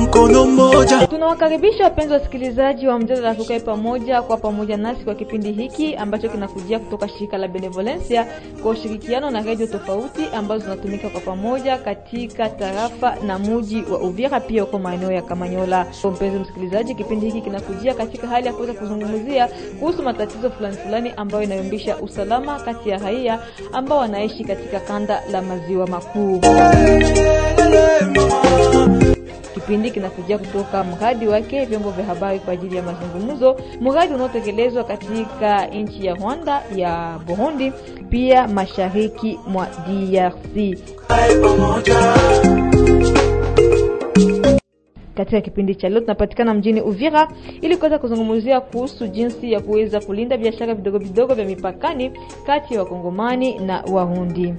mkono mmoja. Tunawakaribisha wapenzi wasikilizaji wa mjadala tukae pamoja kwa pamoja nasi kwa kipindi hiki ambacho kinakujia kutoka shirika la Benevolencia kwa ushirikiano na redio tofauti ambazo zinatumika kwa pamoja katika tarafa na muji wa Uvira, pia huko maeneo ya Kamanyola. Mpenzi msikilizaji, kipindi hiki kinakujia katika hali ya kuweza kuzungumzia kuhusu matatizo fulani fulani ambayo inayumbisha usalama kati ya raia ambao wanaishi katika kanda la maziwa makuu. Kipindi kinakujia kutoka mradi wake vyombo vya habari kwa ajili ya mazungumzo, mradi unaotekelezwa katika nchi ya Rwanda, ya Burundi, pia mashariki mwa DRC. Katika kipindi cha leo tunapatikana mjini Uvira ili kuweza kuzungumzia kuhusu jinsi ya kuweza kulinda biashara vidogo vidogo vya mipakani kati ya Wakongomani na Warundi.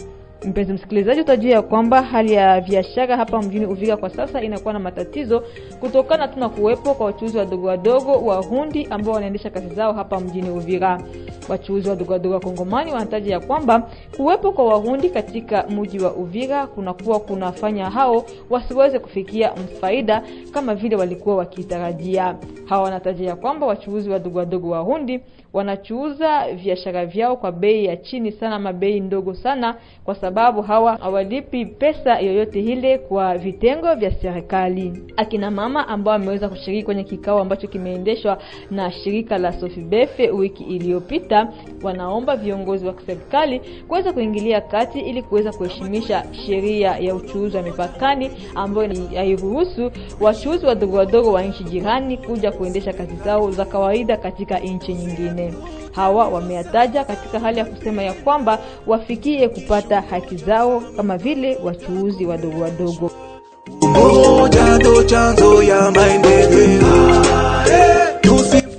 Mpenzi msikilizaji, utajua ya kwamba hali ya biashara hapa mjini Uvira kwa sasa inakuwa na matatizo kutokana tu na kuwepo kwa wachuuzi wadogo wadogo Warundi ambao wanaendesha kazi zao hapa mjini Uvira. Wachuuzi wadogo wadogo wa Kongomani wanataja ya kwamba kuwepo kwa Warundi katika mji wa Uvira kunakuwa kunafanya hao wasiweze kufikia mfaida kama vile walikuwa wakitarajia. Hawa wanataja ya kwamba wachuuzi wadogo wadogo Warundi wanachuuza biashara vyao kwa bei ya chini sana, ama bei ndogo sana, kwa sababu hawa hawalipi pesa yoyote ile kwa vitengo vya serikali. Akina mama ambao wameweza kushiriki kwenye kikao ambacho kimeendeshwa na shirika la Sofibefe wiki iliyopita, wanaomba viongozi wa serikali kuweza kuingilia kati ili kuweza kuheshimisha sheria ya uchuuzi wa mipakani ambayo hairuhusu wachuuzi wadogo wadogo wa nchi jirani kuja kuendesha kazi zao za kawaida katika nchi nyingine. Hawa wameataja katika hali ya kusema ya kwamba wafikie kupata haki zao kama vile wachuuzi wadogo wadogo.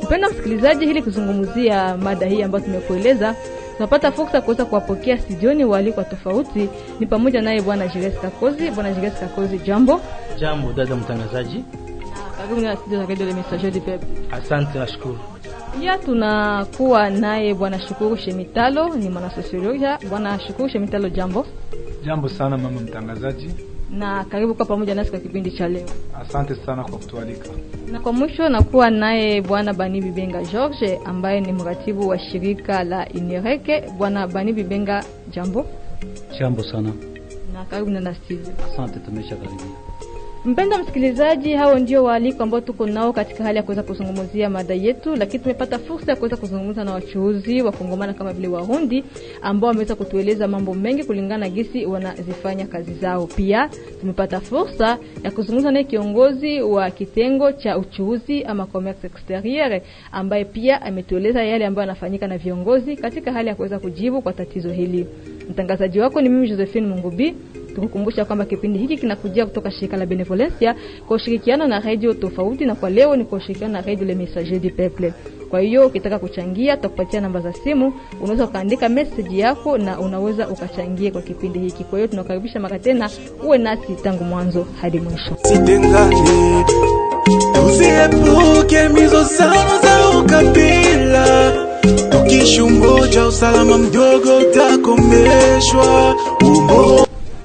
Mpenda msikilizaji, ili kuzungumzia mada hii ambayo tumekueleza, tunapata fursa kuweza kuwapokea studioni waalikwa tofauti, ni pamoja naye bwana Jules Kakozi. Bwana Jules Kakozi, jambo. Jambo dada mtangazaji. Karibu na studio za Radio Le Messager du Peuple. Asante, nashukuru. Pia tunakuwa naye bwana Shukuru Shemitalo, ni mwanasosiolojia. Bwana Shukuru Shemitalo, jambo. Jambo sana mama mtangazaji, na karibu kwa pamoja nasi kwa kipindi cha leo. asante sana kwa kutualika. Na kwa mwisho nakuwa naye bwana Bani Bibenga George ambaye ni mratibu wa shirika la Inereke. Bwana Bani Bibenga, jambo. Jambo sana, Na karibu na nasi. asante, tumesha karibia. Mpenda msikilizaji, hao ndio waaliko ambao tuko nao katika hali ya kuweza kuzungumzia mada yetu, lakini tumepata fursa ya kuweza kuzungumza na wachuuzi wa Kongomana kama vile Warundi ambao wameweza kutueleza mambo mengi kulingana na gisi wanazifanya kazi zao. Pia tumepata fursa ya kuzungumza naye kiongozi wa kitengo cha uchuuzi ama commerce exterieur, ambaye pia ametueleza yale ambayo yanafanyika na viongozi katika hali ya kuweza kujibu kwa tatizo hili. Mtangazaji wako ni mimi Josephine Mungubi tukukumbusha kwamba kipindi hiki kinakujia kutoka shirika la Benevolencia kwa ushirikiano na radio tofauti, na kwa leo ni kwa ushirikiano na radio Le Messager du Peuple. Kwa hiyo ukitaka kuchangia, tutakupatia namba za simu, unaweza ukaandika message yako na unaweza ukachangia kwa kipindi hiki. Kwa hiyo tunakaribisha mara tena, uwe nasi tangu mwanzo hadi mwisho. Usiepuke za ukabila, tukishi umoja, usalama mdogo utakomeshwa.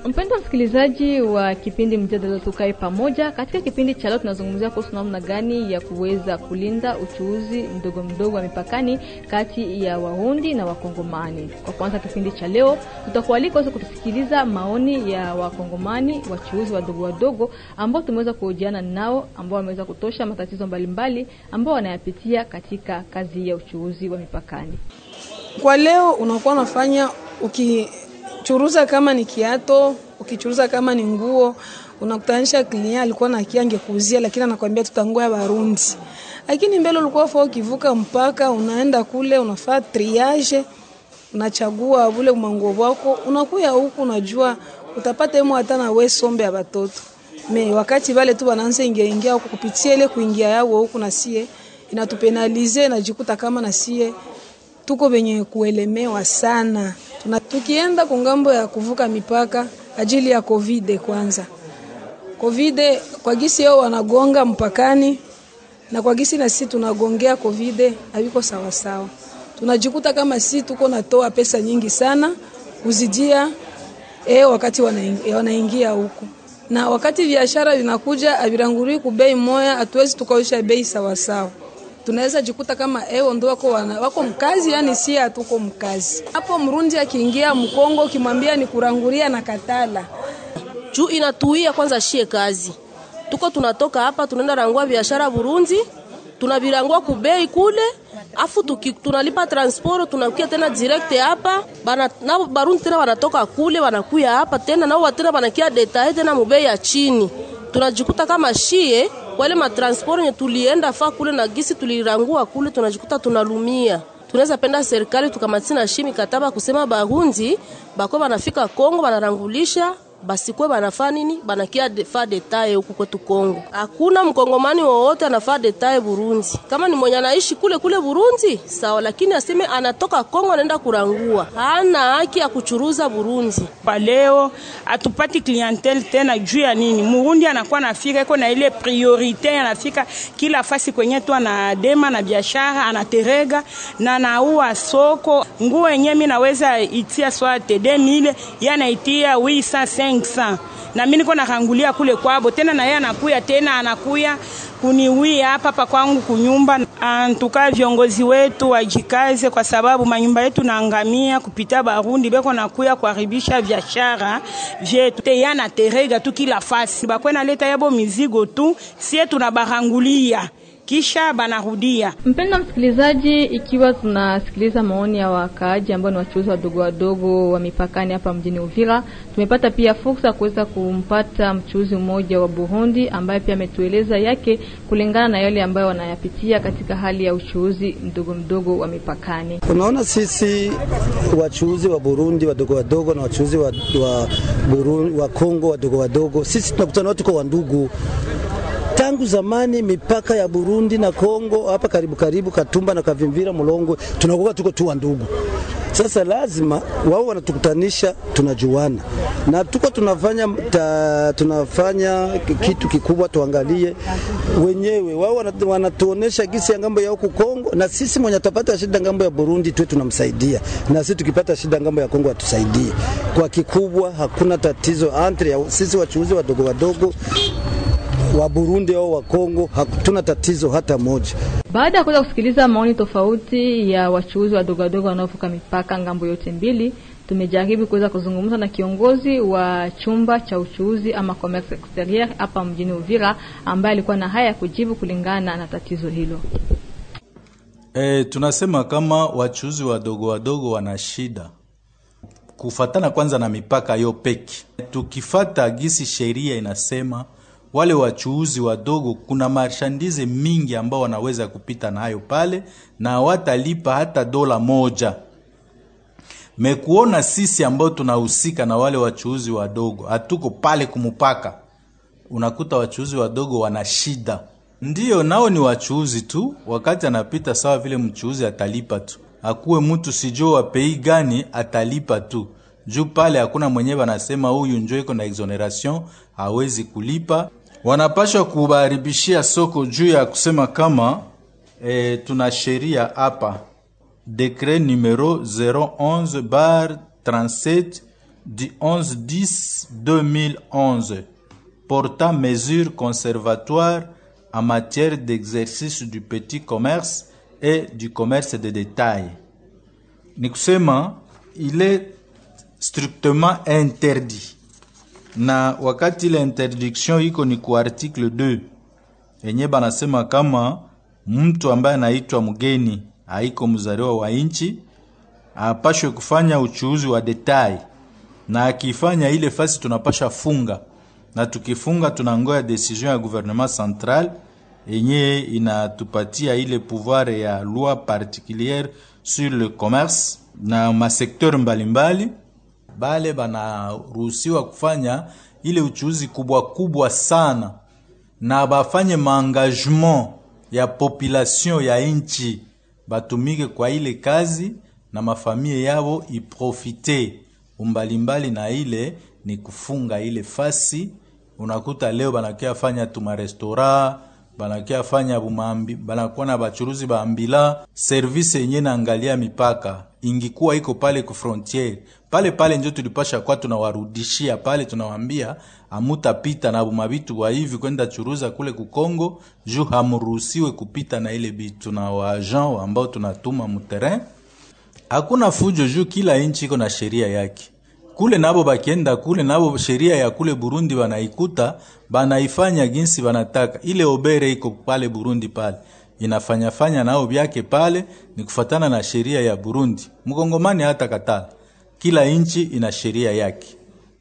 Umo Mpendwa msikilizaji wa kipindi mjadala tukae pamoja, katika kipindi cha leo tunazungumzia kuhusu namna gani ya kuweza kulinda uchuuzi mdogo mdogo wa mipakani kati ya Warundi na Wakongomani. Kwa kwanza kipindi cha leo, tutakualika uweze kutusikiliza maoni ya Wakongomani wachuuzi wadogo wadogo ambao tumeweza kuhojiana nao, ambao wameweza kutosha matatizo mbalimbali ambao wanayapitia katika kazi ya uchuuzi wa mipakani. Kwa leo unakuwa unafanya ukichuruza kama ni kiato, ukichuruza kama ni nguo, unakutanisha client alikuwa na kia angekuuzia, lakini anakwambia tutangoa ya Barundi. Lakini mbele ulikuwa fao ukivuka mpaka unaenda kule unafaa triage, unachagua vule manguo wako, unakuya huku unajua utapata emo hata na wewe sombe ya batoto. Me wakati vale tu wanaanza ingia ingia huku kupitia ile kuingia yao huku na sie inatupenalize najikuta kama na sie tuko venye kuelemewa sana. Tuna, tukienda kungambo ya kuvuka mipaka ajili ya covid kwanza, covid kwa gisi yao wanagonga mpakani na kwa gisi na sisi tunagongea covid haviko sawa sawa. Tunajikuta kama sisi tuko natoa pesa nyingi sana kuzidia e, wakati wanaingia, huko na wakati biashara vinakuja avirangurii kubei moya, hatuwezi tukaosha bei sawasawa tunaweza jikuta kama eo ndo wako, wana, wako mkazi yani si hatuko mkazi. Hapo. Mrundi akiingia Mkongo ukimwambia ni kuranguria na katala. Juu inatuia kwanza shie kazi. Tuko tunatoka hapa tunaenda rangua biashara Burundi tunavirangua kubei kule afu tuki, tunalipa transport tunakuya tena direct hapa. Bana na Barundi tena wanatoka kule wanakuya hapa tena nao tena wanakia detail tena mubei ya chini. Tunajikuta kama shie wale matransport nye tulienda fa kule na gisi tulirangua kule, tunajikuta tunalumia. Tunaweza penda serikali tukamatisi na shimi kataba kusema Barundi bako banafika Kongo banarangulisha basikwe banafaa nini banakia fa detaye huku kwetu Kongo. Hakuna mkongomani wowote anafaa detaye Burundi. Kama ni mwenye anaishi kule kule Burundi sawa, lakini aseme anatoka Kongo anaenda kurangua, hana haki ya kuchuruza Burundi. Kwa leo atupati clientele tena juu ya nini? Murundi anakuwa nafika iko na ile priorite, anafika kila fasi kwenye tu anadema na biashara anaterega na naua soko nguo yenyewe, mimi naweza itia swate 2000 yana itia 800 500 na mimi niko nakangulia kule kwabo. Tena, na yeye anakuya tena anakuya kuniwia hapa hapa kwangu kunyumba. Antuka viongozi wetu wajikaze, kwa sababu manyumba yetu naangamia kupita Barundi. Beko nakuya kuharibisha biashara vyetu. Te yana terega tu kila fasi. Bakwena leta yabo mizigo tu, sie tunabarangulia kisha banarudia. Mpenda msikilizaji, ikiwa tunasikiliza maoni ya wakaaji ambao ni wachuuzi wadogo wadogo wa mipakani hapa mjini Uvira, tumepata pia fursa ya kuweza kumpata mchuuzi mmoja wa Burundi ambaye pia ametueleza yake kulingana na yale ambayo wanayapitia katika hali ya uchuuzi mdogo mdogo wa mipakani. Unaona, sisi wachuuzi wa Burundi wadogo wadogo na wachuuzi wa, wa, Burundi, wa Kongo wadogo wadogo, sisi tunakutana watu kwa wandugu tangu zamani mipaka ya Burundi na Kongo hapa karibu karibu Katumba na Kavimvira Mulongwe, tunakuwa tuko tu ndugu. Sasa lazima wao wanatukutanisha, tunajuana na tuko tunafanya ta, tunafanya kitu kikubwa, tuangalie wenyewe. Wao wanatuonesha gisi ya ng'ambo ya huku Kongo, na sisi mwenye tapata shida ng'ambo ya Burundi tuwe tunamsaidia, na sisi tukipata shida ng'ambo ya Kongo atusaidie. Kwa kikubwa hakuna tatizo entre ya sisi wachuuzi wadogo wadogo wa Burundi au wa Kongo, hatuna tatizo hata moja. Baada ya kuweza kusikiliza maoni tofauti ya wachuuzi wadogo wadogo wanaovuka mipaka ng'ambo yote mbili, tumejaribu kuweza kuzungumza na kiongozi wa chumba cha uchuuzi ama commerce exterieur hapa mjini Uvira, ambaye alikuwa na haya ya kujibu kulingana na tatizo hilo. E, tunasema kama wachuuzi wadogo wadogo wana shida kufatana kwanza na mipaka yo peki. Tukifata gisi sheria inasema wale wachuuzi wadogo, kuna marshandize mingi ambao wanaweza kupita nayo pale na watalipa hata dola moja. Mekuona sisi ambao tunahusika na wale wachuuzi wadogo, hatuko pale kumupaka, unakuta wachuuzi wadogo wana shida. Ndiyo, nao ni wachuuzi tu, wakati anapita sawa vile mchuuzi atalipa tu, akuwe mtu sijua wa pei gani atalipa tu juu pale hakuna mwenyewe anasema huyu njo iko na exoneration hawezi kulipa. Wanapashwa kubaribishia soko juu ya kusema kama e, tuna sheria hapa decret numero 011 bar 37 du 11 10 2011 portant mesures conservatoires en matière d'exercice du petit commerce et du commerce de détail. Ni kusema il est strictement interdit na wakati ile interdiction iko ni ku article 2 yenye banasema kama mtu ambaye anaitwa mgeni haiko mzaliwa wa nchi apashwe kufanya uchuuzi wa detail, na akifanya ile fasi tunapasha funga, na tukifunga tunangoya decision ya gouvernement central yenye inatupatia ile pouvoir ya loi particulière sur le commerce na masekteur mbalimbali bale banaruhusiwa kufanya ile uchuuzi kubwa kubwa sana, na bafanye maengagement ya population ya nchi, batumike kwa ile kazi na mafamie yao iprofite. Umbalimbali, na ile ni kufunga ile fasi. Unakuta leo banakia fanya tumarestora banakia fanya bumambi banakuwa na bachuruzi baambila service yenye naangalia mipaka. Ingikuwa iko pale ku frontiere pale pale njo tulipasha kwa tunawarudishia pale tunawambia amutapita na mabitu wa hivi kwenda churuza kule ku Kongo juu hamuruhusiwe kupita na ile bitu na waagent ambao tunatuma muterrain hakuna fujo juu kila nchi iko na sheria yake kule nabo bakienda kule nabo sheria ya kule Burundi banaikuta banaifanya ginsi banataka. Ile obere iko pale Burundi pale inafanya fanya nao byake pale, ni kufatana na sheria ya Burundi. Mkongomani hata katala, kila nchi ina sheria yake,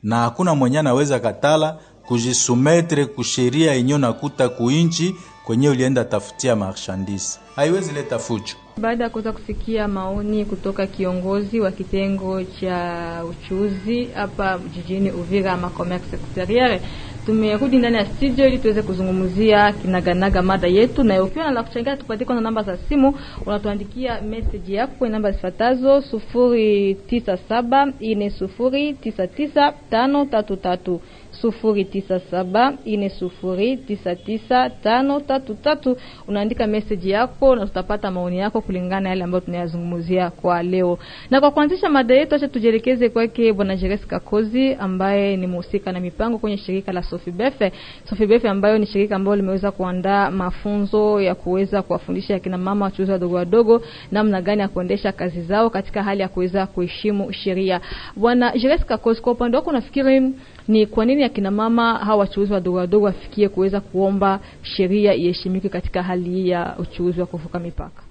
na hakuna mwenye anaweza katala kujisumetre kusheria yenyewe nakuta kuinchi kwenye ulienda tafutia marchandise, haiwezi leta fujo. Baada ya kuweza kusikia maoni kutoka kiongozi wa kitengo cha uchuzi hapa jijini Uvira ama commerce exterieur, tumerudi ndani ya studio ili tuweze kuzungumzia kinaganaga mada yetu, na ukiwa na la kuchangia, tupatie kwanza namba za simu, unatuandikia message yako kwenye namba zifuatazo: sufuri tisa saba ine sufuri tisa tisa tano tatu tatu sufuri tisa saba ine sufuri tisa tisa tano tatu tatu. Unaandika meseji yako na tutapata maoni yako kulingana na yale ambayo tunayazungumzia kwa leo. Na kwa kuanzisha mada yetu, acha tujielekeze kwake Bwana Jeres Kakozi ambaye ni mhusika na mipango kwenye shirika la Sofibefe. Sofibefe ambayo ni shirika ambalo limeweza kuandaa mafunzo ya kuweza kuwafundisha akina mama wachuuzi wadogo wadogo namna gani ya kuendesha kazi zao katika hali ya kuweza kuheshimu sheria. Bwana Jeres Kakozi, kwa upande wako unafikiri ni kwa nini akina mama hawa wachuuzi wadogo wadogo wafikie kuweza kuomba sheria iheshimike katika hali hii ya uchuuzi wa kuvuka mipaka?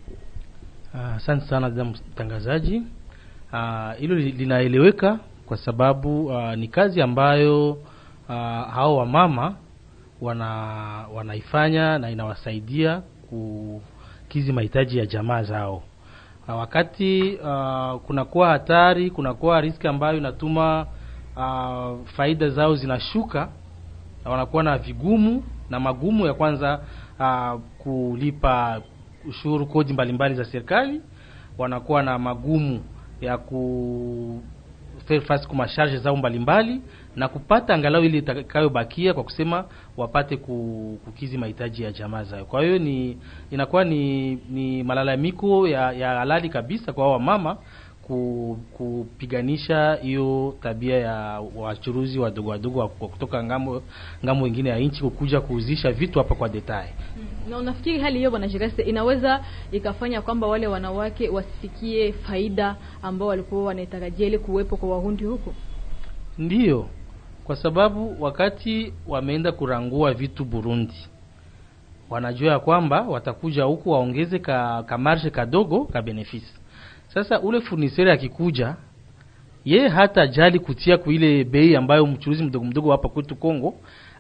Asante uh, sana dada mtangazaji. Hilo uh, linaeleweka kwa sababu uh, ni kazi ambayo uh, hao wamama wana wanaifanya na inawasaidia kukizi mahitaji ya jamaa zao. Uh, wakati uh, kunakuwa hatari, kunakuwa riski ambayo inatuma uh, faida zao zinashuka na wanakuwa na vigumu na magumu ya kwanza uh, kulipa ushuru, kodi mbalimbali za serikali, wanakuwa na magumu ya ku face kwa masharge zao mbalimbali na kupata angalau ile itakayobakia kwa kusema wapate kukizi mahitaji ya jamaa zao. Kwa hiyo ni inakuwa ni, ni malalamiko ya, ya halali kabisa kwa wamama kupiganisha hiyo tabia ya wachuruzi wadogo wadogo wa kutoka ng'ambo ng'ambo ingine ya nchi kukuja kuuzisha vitu hapa kwa detail. Na unafikiri hali hiyo bwana Jirese inaweza ikafanya kwamba wale wanawake wasifikie faida ambao walikuwa wanaitarajia ile kuwepo kwa wahundi huko? Ndiyo, kwa sababu wakati wameenda kurangua vitu Burundi, wanajua ya kwamba watakuja huku waongeze ka, ka marge kadogo ka benefisi sasa ule furnisere akikuja, ye hata jali kutia kwa ile bei ambayo mchuruzi mdogo mdogo hapa kwetu Kongo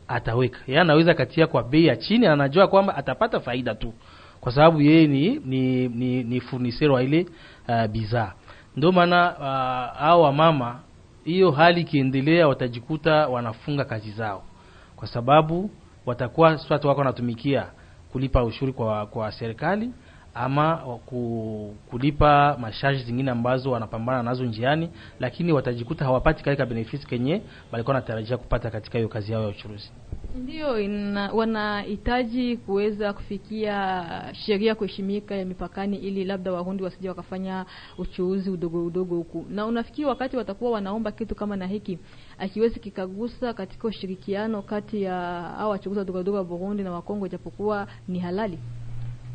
ataweka. Yeye anaweza katia kwa bei ya chini, anajua kwamba atapata faida tu, kwa sababu yeye ni ni, ni, ni furnisere wa ile uh, bidhaa. Ndio maana uh, hao wamama, hiyo hali ikiendelea, watajikuta wanafunga kazi zao, kwa sababu watakuwa swati wako wanatumikia kulipa ushuru kwa kwa serikali ama kulipa masharge zingine ambazo wanapambana nazo njiani, lakini watajikuta hawapati katika benefits kenye walikuwa wanatarajia kupata katika hiyo kazi yao ya uchuruzi. Ndio wanahitaji kuweza kufikia sheria kuheshimika ya mipakani, ili labda warundi wasije wakafanya uchuuzi udogo udogo huku. Na unafikiri wakati watakuwa wanaomba kitu kama na hiki akiwezi kikagusa katika ushirikiano kati ya hao wachuuzi wadogo wadogo wa Burundi na Wakongo, japokuwa ni halali?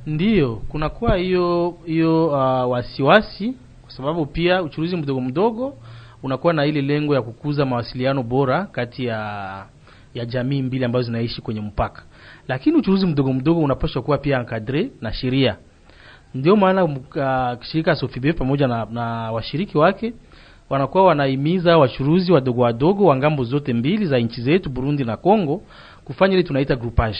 Ndiyo, kunakuwa hiyo hiyo uh, wasiwasi kwa sababu pia uchuruzi mdogo mdogo unakuwa na ile lengo ya kukuza mawasiliano bora kati ya ya jamii mbili ambazo zinaishi kwenye mpaka, lakini uchuruzi mdogo mdogo unapaswa kuwa pia encadre na sheria. Ndio maana uh, shirika Sofibe pamoja na, na washiriki wake wanakuwa wanahimiza wachuruzi wadogo wadogo wa ng'ambo zote mbili za nchi zetu Burundi na Kongo kufanya ile tunaita groupage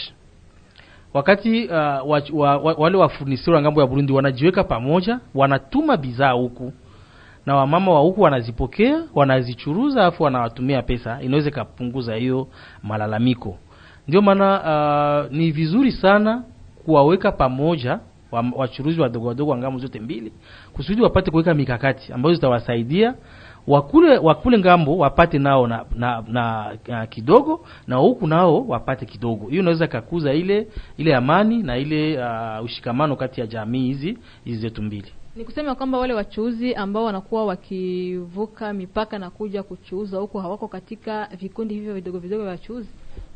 wakati uh, wa, wa, wa, wale wafurnisiri wa ng'ambo ya Burundi wanajiweka pamoja, wanatuma bidhaa huku na wamama wa huku wanazipokea, wanazichuruza, afu wanawatumia pesa, inaweza ikapunguza hiyo malalamiko. Ndio maana uh, ni vizuri sana kuwaweka pamoja wachuruzi wadogo wadogo wa ng'ambo zote mbili kusudi wapate kuweka mikakati ambayo zitawasaidia wakule wakule ng'ambo wapate nao na, na, na, na kidogo na huku nao wapate kidogo. Hiyo inaweza kakuza ile ile amani na ile uh, ushikamano kati ya jamii hizi hizi zetu mbili. Ni kusema kwamba wale wachuuzi ambao wanakuwa wakivuka mipaka na kuja kuchuuza huku hawako katika vikundi hivyo vidogo vidogo vya wachuuzi.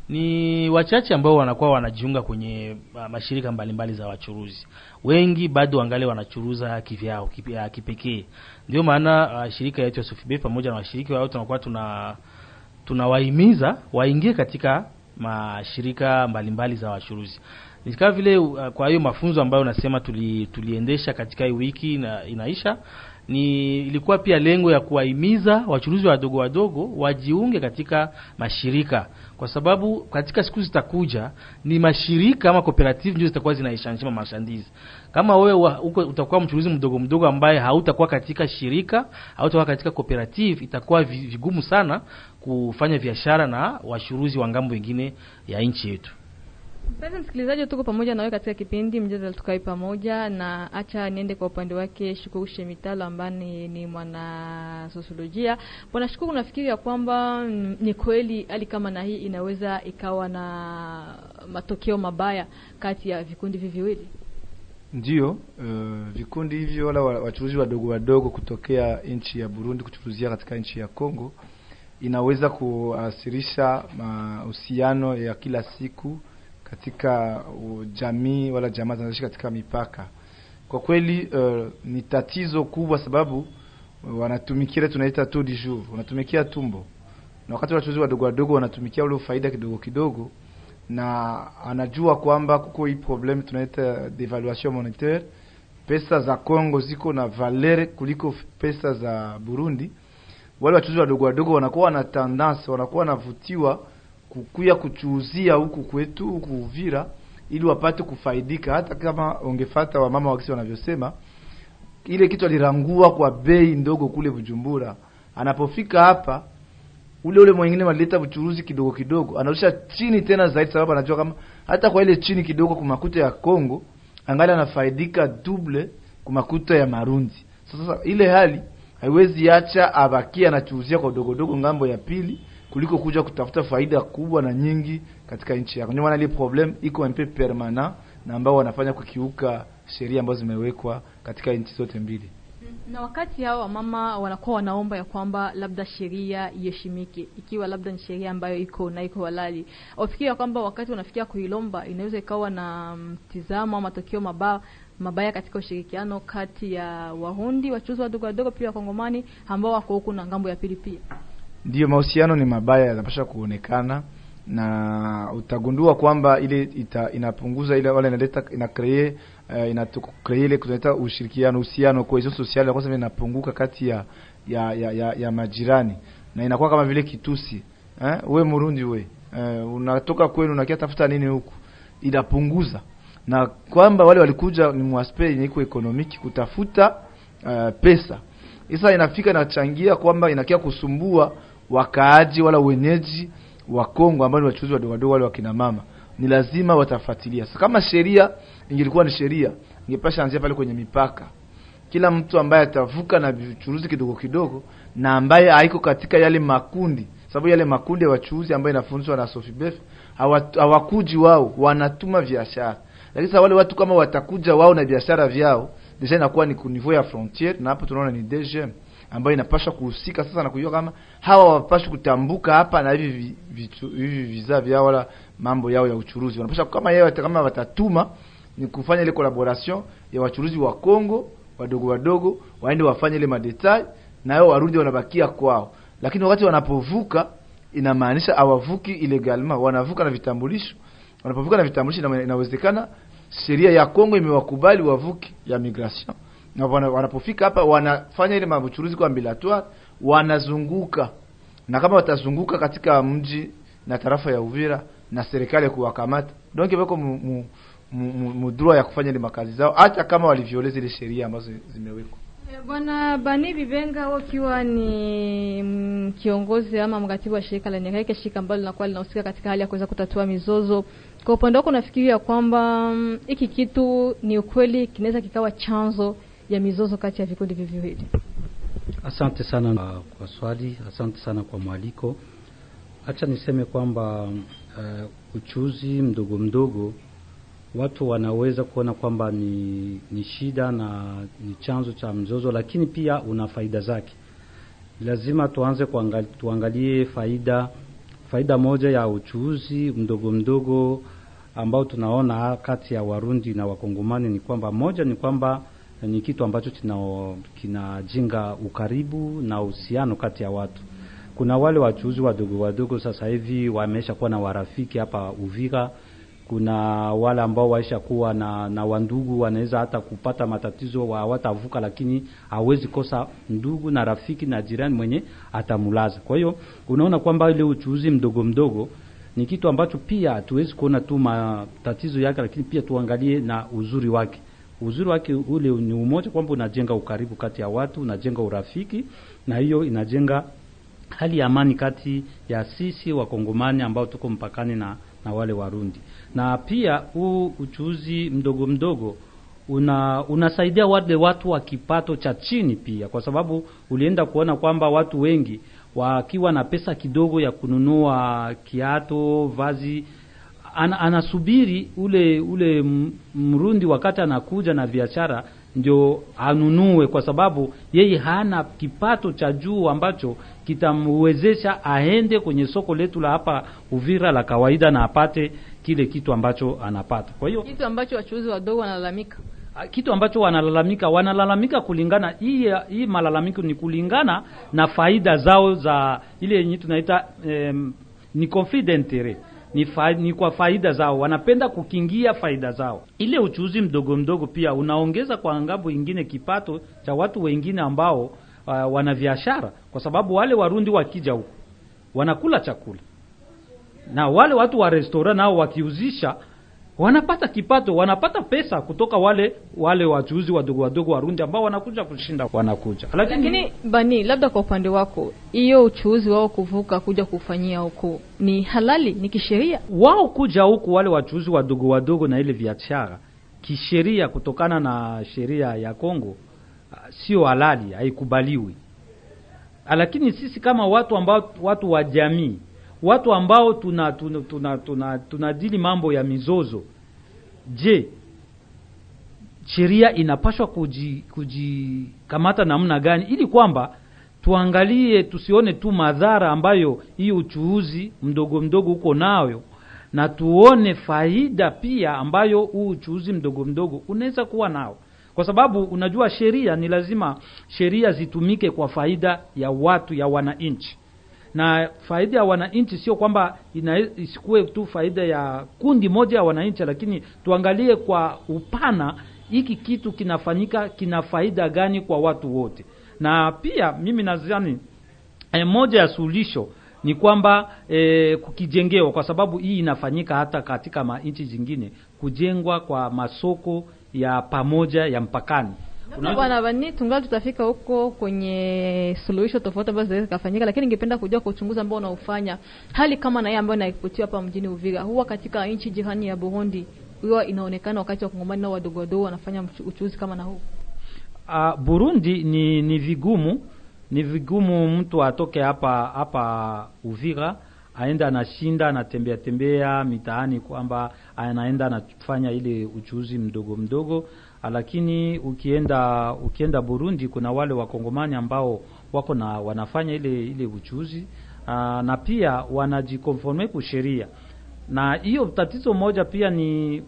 Ni wachache ambao wanakuwa wanajiunga kwenye uh, mashirika mbalimbali za wachuruzi. Wengi bado wangali wanachuruza kivyao uh, kipekee. Ndio maana uh, shirika yetu ya Sofibe pamoja na washiriki wao tunakuwa tuna tunawahimiza waingie katika mashirika mbalimbali za wachuruzi. Kama vile uh, kwa hiyo mafunzo ambayo nasema tuli, tuliendesha katika hii wiki na inaisha ni ilikuwa pia lengo ya kuwahimiza wachuruzi wadogo wadogo wajiunge katika mashirika, kwa sababu katika siku zitakuja ni mashirika ama cooperative ndio zitakuwa zinaishanisha mashandizi. Kama wewe utakuwa mchuruzi mdogo mdogo ambaye hautakuwa katika shirika, hautakuwa katika cooperative, itakuwa vigumu sana kufanya biashara na washuruzi wa ng'ambo wengine ya nchi yetu. Mpenzi msikilizaji, tuko pamoja nawe katika kipindi mjadala tukai pamoja, na acha niende kwa upande wake Shukuru Shemitalo ambaye ni, mwana sosiolojia. Bwana Shukuru, unafikiri ya kwamba ni kweli hali kama na hii inaweza ikawa na matokeo mabaya kati ya vikundi hivi viwili? Uh, vikundi hivyo wala wachuruzi wadogo wadogo kutokea nchi ya Burundi kuchuruzia katika nchi ya Kongo inaweza kuasirisha mahusiano ya kila siku katika jamii wala jamaa zinazoishi katika mipaka. Kwa kweli uh, ni tatizo kubwa, sababu uh, wanatumikia tunaita tu du jour, wanatumikia tumbo, na wakati wachuzi wadogo wadogo wanatumikia ule faida kidogo kidogo na anajua kwamba kuko hii problem tunaita devaluation monetaire. Pesa za Congo ziko na valeur kuliko pesa za Burundi. Wale wachuzi wadogo wadogo wanakuwa na tendance, wanakuwa wanavutiwa kukuya kuchuuzia huku kwetu huku Uvira ili wapate kufaidika, hata kama ungefata wamama wakisi wanavyosema ile kitu alirangua kwa bei ndogo kule Bujumbura, anapofika hapa ule ule mwingine walileta uchuruzi kidogo kidogo, anarusha chini tena zaidi, sababu anajua kama hata kwa ile chini kidogo kumakuta ya Kongo angali anafaidika double kumakuta ya Marundi. Sasa ile hali haiwezi acha abakia anachuuzia kwa dogo dogo ng'ambo ya pili kuliko kuja kutafuta faida kubwa na nyingi katika nchi yako. Ndio maana ile problem iko peu permanent na ambao wanafanya kukiuka sheria ambazo zimewekwa katika nchi zote mbili. na wakati hao wamama wanakuwa wanaomba ya kwamba labda sheria iheshimike, ikiwa labda ni sheria ambayo iko na iko halali, wafikiria kwamba wakati wanafikia kuilomba inaweza ikawa na mtizamo au matokeo mabaya mabaya katika ushirikiano kati ya Warundi wachuzi wadogo wadogo pia Wakongomani ambao wako huku na ng'ambo ya pili pia. Ndiyo, mahusiano ni mabaya, yanapasha kuonekana na utagundua kwamba ile ita, inapunguza ile wala inaleta ina create uh, ina create ile kuleta ushirikiano, uhusiano, cohesion sociale, kwa sababu inapunguka kati ya ya, ya, ya ya majirani. Na inakuwa kama vile kitusi eh, we Murundi we eh, unatoka kwenu unakia tafuta nini huku, inapunguza. Na kwamba wale walikuja ni mwaspe yenye iko economic kutafuta uh, pesa. Isa inafika inachangia kwamba inakia kusumbua wakaaji wala wenyeji wa Kongo ambao ni wachuuzi wadogo wadogo wale wakina mama, ni lazima watafuatilia. Sasa kama sheria ingelikuwa ni sheria, ingepasha anzia pale kwenye mipaka, kila mtu ambaye atavuka na vichuruzi kidogo kidogo na ambaye haiko katika yale makundi, sababu yale makundi ya wachuuzi ambayo inafunzwa na Sofibef hawakuji wao, wanatuma biashara. Lakini sasa wale watu kama watakuja wao na biashara vyao deja inakuwa ni kunivo ya frontiere, na hapo tunaona ni DGM ambayo inapaswa kuhusika sasa na kujua kama hawa wapaswa kutambuka hapa na hivi hivi visa vyao wala mambo yao ya uchuruzi. Wanapaswa kama yeye kama watatuma ni kufanya ile collaboration ya wachuruzi wa Kongo wadogo wadogo, waende wafanye ile madetail na wao warudi wanabakia kwao. Lakini wakati wanapovuka inamaanisha hawavuki illegalement, wanavuka na vitambulisho. Wanapovuka na vitambulisho inawezekana sheria ya Kongo imewakubali wavuki ya migration na wanapofika hapa wanafanya ile mabuchuruzi kwa ambulatoire, wanazunguka na kama watazunguka katika mji na tarafa ya Uvira na serikali kuwakamata, donc wako mudrua ya kufanya ile makazi zao, hata kama walivyoleza ile sheria ambazo zimewekwa. Bwana Bani Bibenga, wakiwa ni kiongozi ama mkatibu wa shirika la Nyereke, shirika ambalo linakuwa linahusika katika hali ya kuweza kutatua mizozo, kwa upande wako unafikiria kwamba hiki mm, kitu ni ukweli kinaweza kikawa chanzo ya mizozo kati ya vikundi viviwili. Asante sana uh, kwa swali, asante sana kwa mwaliko. Acha niseme kwamba uh, uchuzi mdogo mdogo watu wanaweza kuona kwamba ni, ni shida na ni chanzo cha mzozo, lakini pia una faida zake. Lazima tuanze kuangali, tuangalie faida. Faida moja ya uchuuzi mdogo mdogo ambao tunaona kati ya Warundi na Wakongomani ni kwamba moja ni kwamba ni kitu ambacho kinajenga ukaribu na uhusiano kati ya watu. Kuna wale wachuuzi wadogo wadogo sasa hivi wamesha kuwa na warafiki hapa Uvira. Kuna wale ambao waisha kuwa na, na wandugu wanaweza hata kupata matatizo hawatavuka, lakini hawezi kosa ndugu na rafiki na jirani mwenye atamulaza. Kwa hiyo unaona kwamba ile uchuuzi mdogo mdogo ni kitu ambacho pia hatuwezi kuona tu matatizo yake, lakini pia tuangalie na uzuri wake uzuri wake ule ni umoja, kwamba unajenga ukaribu kati ya watu, unajenga urafiki, na hiyo inajenga hali ya amani kati ya sisi wakongomani ambao tuko mpakani na, na wale Warundi. Na pia huu uchuuzi mdogo mdogo una unasaidia wale watu wa kipato cha chini pia, kwa sababu ulienda kuona kwamba watu wengi wakiwa na pesa kidogo ya kununua kiato, vazi ana, anasubiri ule ule Mrundi wakati anakuja na biashara ndio anunue, kwa sababu yeye hana kipato cha juu ambacho kitamwezesha aende kwenye soko letu la hapa Uvira la kawaida na apate kile kitu ambacho anapata. Kwa hiyo kitu ambacho wachuuzi wadogo wanalalamika kitu ambacho wanalalamika wanalalamika kulingana hii hii malalamiko ni kulingana na faida zao za ile yenye tunaita um, ni confident ni, fa, ni kwa faida zao, wanapenda kukingia faida zao. Ile uchuuzi mdogo mdogo pia unaongeza kwa ng'ambo ingine kipato cha watu wengine ambao uh, wana biashara, kwa sababu wale Warundi wakija huko wanakula chakula. Na wale watu wa restora nao wakiuzisha wanapata kipato, wanapata pesa kutoka wale wale wachuuzi wadogo wadogo Warundi ambao wanakuja kushinda wanakuja. Lakini, lakini bani, labda kwa upande wako, hiyo uchuuzi wao kuvuka kuja kufanyia huko ni halali, ni kisheria? Wao kuja huku wale wachuuzi wadogo wadogo na ile biashara kisheria, kutokana na sheria ya Kongo sio halali, haikubaliwi. Lakini sisi kama watu ambao watu wa jamii watu ambao tuna tuna tuna, tuna, tuna dili mambo ya mizozo. Je, sheria inapashwa kujikamata kuji namna gani ili kwamba tuangalie tusione tu madhara ambayo hii uchuuzi mdogo mdogo uko nayo na tuone faida pia ambayo huu uchuuzi mdogo mdogo unaweza kuwa nao, kwa sababu unajua sheria ni lazima sheria zitumike kwa faida ya watu ya wananchi na faida ya wananchi sio kwamba isikuwe tu faida ya kundi moja ya wananchi, lakini tuangalie kwa upana, hiki kitu kinafanyika kina faida gani kwa watu wote. Na pia mimi nadhani e, moja ya suluhisho ni kwamba e, kukijengewa, kwa sababu hii inafanyika hata katika nchi zingine, kujengwa kwa masoko ya pamoja ya mpakani Bwana Bani, tungali tutafika huko kwenye suluhisho tofauti ambazo zinaweza kufanyika, lakini ningependa kujua kwa uchunguzi ambao unaofanya hali kama na yeye ambayo inaripotiwa hapa mjini Uvira, huwa katika nchi jirani ya Burundi, huwa inaonekana wakati wa kongomani nao wadogo wadogo wanafanya uchuuzi kama na huu. Uh, Burundi ni ni vigumu, ni vigumu mtu atoke hapa hapa Uvira aende anashinda anatembea tembea mitaani kwamba anaenda anafanya ile uchuuzi mdogo mdogo lakini ukienda ukienda Burundi kuna wale wakongomani ambao wako na wanafanya ile ile uchuzi aa, na pia wanajikonforme kusheria, na hiyo tatizo moja pia ni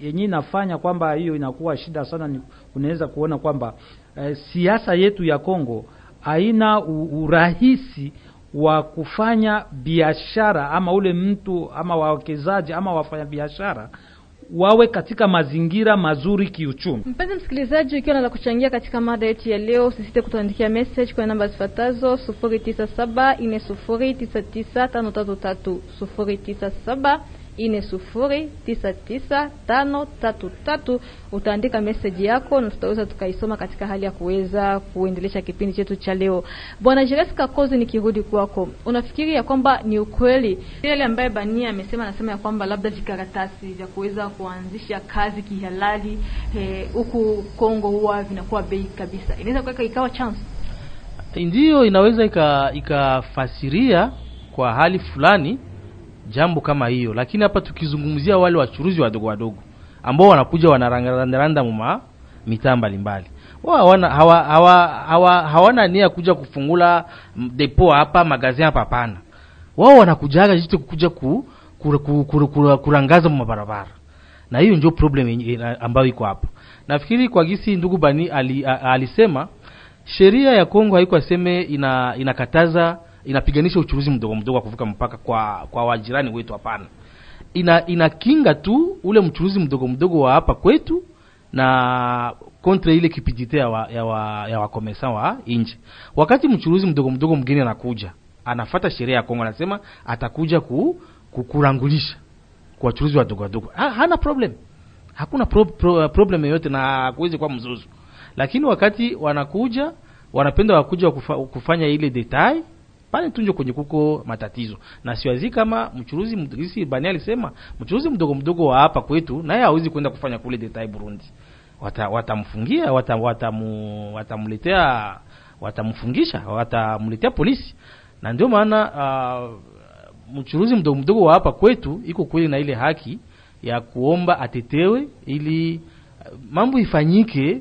yenye inafanya kwamba hiyo inakuwa shida sana. Ni unaweza kuona kwamba e, siasa yetu ya Kongo haina urahisi wa kufanya biashara ama ule mtu ama wawekezaji ama wafanya biashara wawe katika mazingira mazuri kiuchumi. Mpenzi msikilizaji, ukiwa na kuchangia katika mada yetu ya leo, usisite kutuandikia message kwa namba zifuatazo: sufuri tisa saba ine sufuri tisa tisa tano tatu tatu. Utaandika meseji yako na tutaweza tukaisoma katika hali ya kuweza kuendelesha kipindi chetu cha leo. Bwana Jeresi Kakozi, nikirudi kwako, unafikiri ya kwamba ni ukweli? Yale ambaye Bania amesema, anasema ya kwamba labda vikaratasi vya kuweza kuanzisha kazi kihalali huku eh, Kongo huwa vinakuwa bei kabisa, inaweza kuweka ikawa chance? Ndiyo inaweza ikafasiria ika- kwa hali fulani jambo kama hiyo, lakini hapa tukizungumzia wale wachuruzi wadogo wadogo ambao wanakuja wanarandaranda muma mitaa mbalimbali, wao hawana hawa, hawa, hawa, hawana nia kuja kufungula depo hapa magazin hapa, hapana. Wao wanakujaga jitu kuja ku, ku, ku, ku, ku, kurangaza mabarabara, na hiyo ndio problem ambayo iko hapa. Nafikiri kwa gisi ndugu Bani alisema ali, sheria ya Kongo haiko aseme ina inakataza inapiganisha uchuruzi mdogo mdogo wa kuvuka mpaka kwa kwa wajirani wetu, hapana. Ina inakinga tu ule mchuruzi mdogo mdogo wa hapa kwetu na kontra ile kipidite ya wa, ya wa, ya wakomesa wa nje. Wakati mchuruzi mdogo mdogo mgeni anakuja, anafata sheria ya Kongo, anasema atakuja ku, kukurangulisha kwa wachuruzi wadogo wadogo, ha, hana problem, hakuna pro, pro, problem yoyote na hakuwezi kuwa mzuzu. Lakini wakati wanakuja wanapenda wakuja kufa, kufanya ile detail pale tunjo kwenye kuko matatizo, na siwazi kama mchuruzi mdogisi bani alisema mchuruzi mdogo mdogo wa hapa kwetu naye hawezi kwenda kufanya kule detail Burundi, watamfungia wata watamfungia wata, watamletea watamfungisha watamletea polisi, na ndio maana uh, mchuruzi mdogo mdogo wa hapa kwetu iko kweli na ile haki ya kuomba atetewe ili uh, mambo ifanyike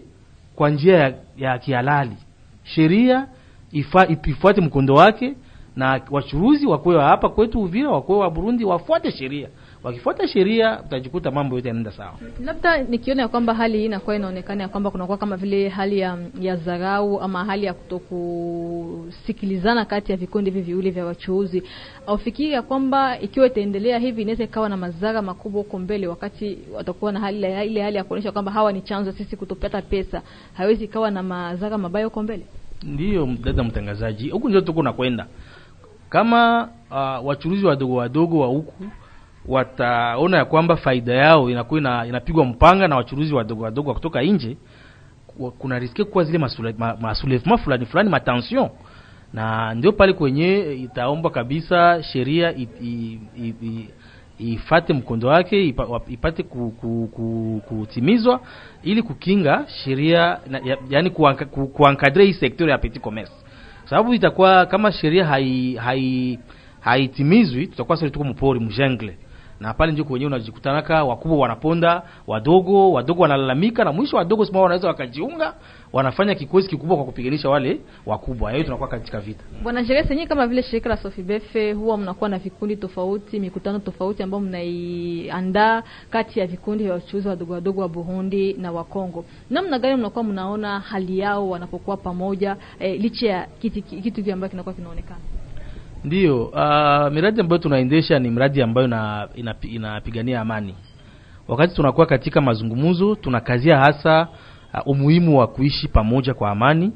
kwa njia ya, ya kihalali, sheria ifuate mkondo wake, na wachuruzi wakuwe wa hapa kwetu Uvira, wakuwe wa Burundi wafuate sheria. Wakifuata sheria, utajikuta mambo yote yanaenda sawa. labda nikiona ya kwamba hali hii inakuwa inaonekana ya kwamba kunakuwa kama vile hali ya, ya dharau ama hali ya kutokusikilizana kati ya vikundi hivi viwili vya wachuuzi, aufikiri ya kwamba ikiwa itaendelea hivi inaweza ikawa na madhara makubwa huko mbele, wakati watakuwa na hali ile hali ya kuonyesha kwamba hawa ni chanzo sisi kutopata pesa, hawezi ikawa na madhara mabaya huko mbele. Ndiyo dada mtangazaji, huku ndio tuko nakwenda. Kama uh, wachuruzi wadogo wadogo wa huku wataona ya kwamba faida yao inakuwa ina, inapigwa mpanga na wachuruzi wadogo wadogo wa kutoka nje, kuna riske kuwa zile masoulevement fulani fulani matension, na ndio pale kwenye itaomba kabisa sheria it, it, it, i- ifate mkondo wake ipate ku, ku, ku, kutimizwa ili kukinga sheria yani kuanka- ku, kuankadre hii sekta ya petit commerce, sababu itakuwa kama sheria hai hai haitimizwi, tutakuwa sasa tuko mpori mjengle na pale ndio wenyewe unajikutanaka wakubwa wanaponda wadogo, wadogo wanalalamika, na mwisho wadogo sima wanaweza wakajiunga, wanafanya kikosi kikubwa kwa kupiganisha wale wakubwa. Hiyo tunakuwa katika vita. Bwana Jeresi, nyinyi kama vile shirika la Sofibefe huwa mnakuwa na vikundi tofauti, mikutano tofauti ambayo mnaiandaa kati ya vikundi vya wachuuzi wadogo wadogo wa Burundi na wa Kongo. Namna gani mnakuwa mnaona hali yao wanapokuwa pamoja eh, licha ya kitu kitu ambacho kinakuwa kinaonekana? Ndiyo, uh, miradi ambayo tunaendesha ni miradi ambayo ina, ina, inapigania amani. Wakati tunakuwa katika mazungumzo, tunakazia hasa uh, umuhimu wa kuishi pamoja kwa amani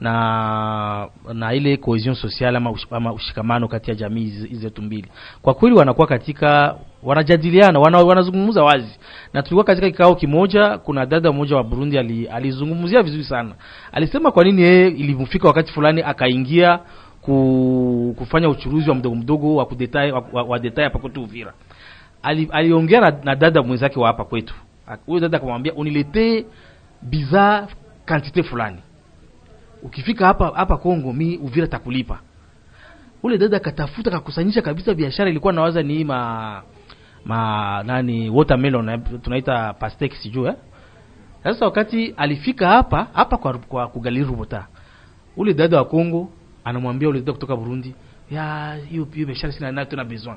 na na ile cohesion sociale ama, ush, ama ushikamano kati ya jamii zetu mbili. Kwa kweli wanakuwa katika wanajadiliana, wana, wanazungumza wazi, na tulikuwa katika kikao kimoja. Kuna dada mmoja wa Burundi alizungumzia ali, vizuri sana, alisema kwa nini yeye ilimfika wakati fulani akaingia ku, kufanya uchuruzi wa mdogo mdogo wa kudetai wa, wa, wa detai hapa kwetu Uvira. Ali, aliongea na, na dada mwenzake wa hapa kwetu. Huyo dada akamwambia uniletee bidhaa kantite fulani, ukifika hapa hapa Kongo mi Uvira takulipa. Ule dada akatafuta kakusanyisha kabisa biashara, ilikuwa nawaza ni ma ma nani watermelon eh, tunaita pastek sijui eh. Sasa wakati alifika hapa hapa kwa, kwa kugali Rubota, ule dada wa Kongo anamwambia dada kutoka Burundi, ya hiyo hiyo biashara sina nayo tena besoin.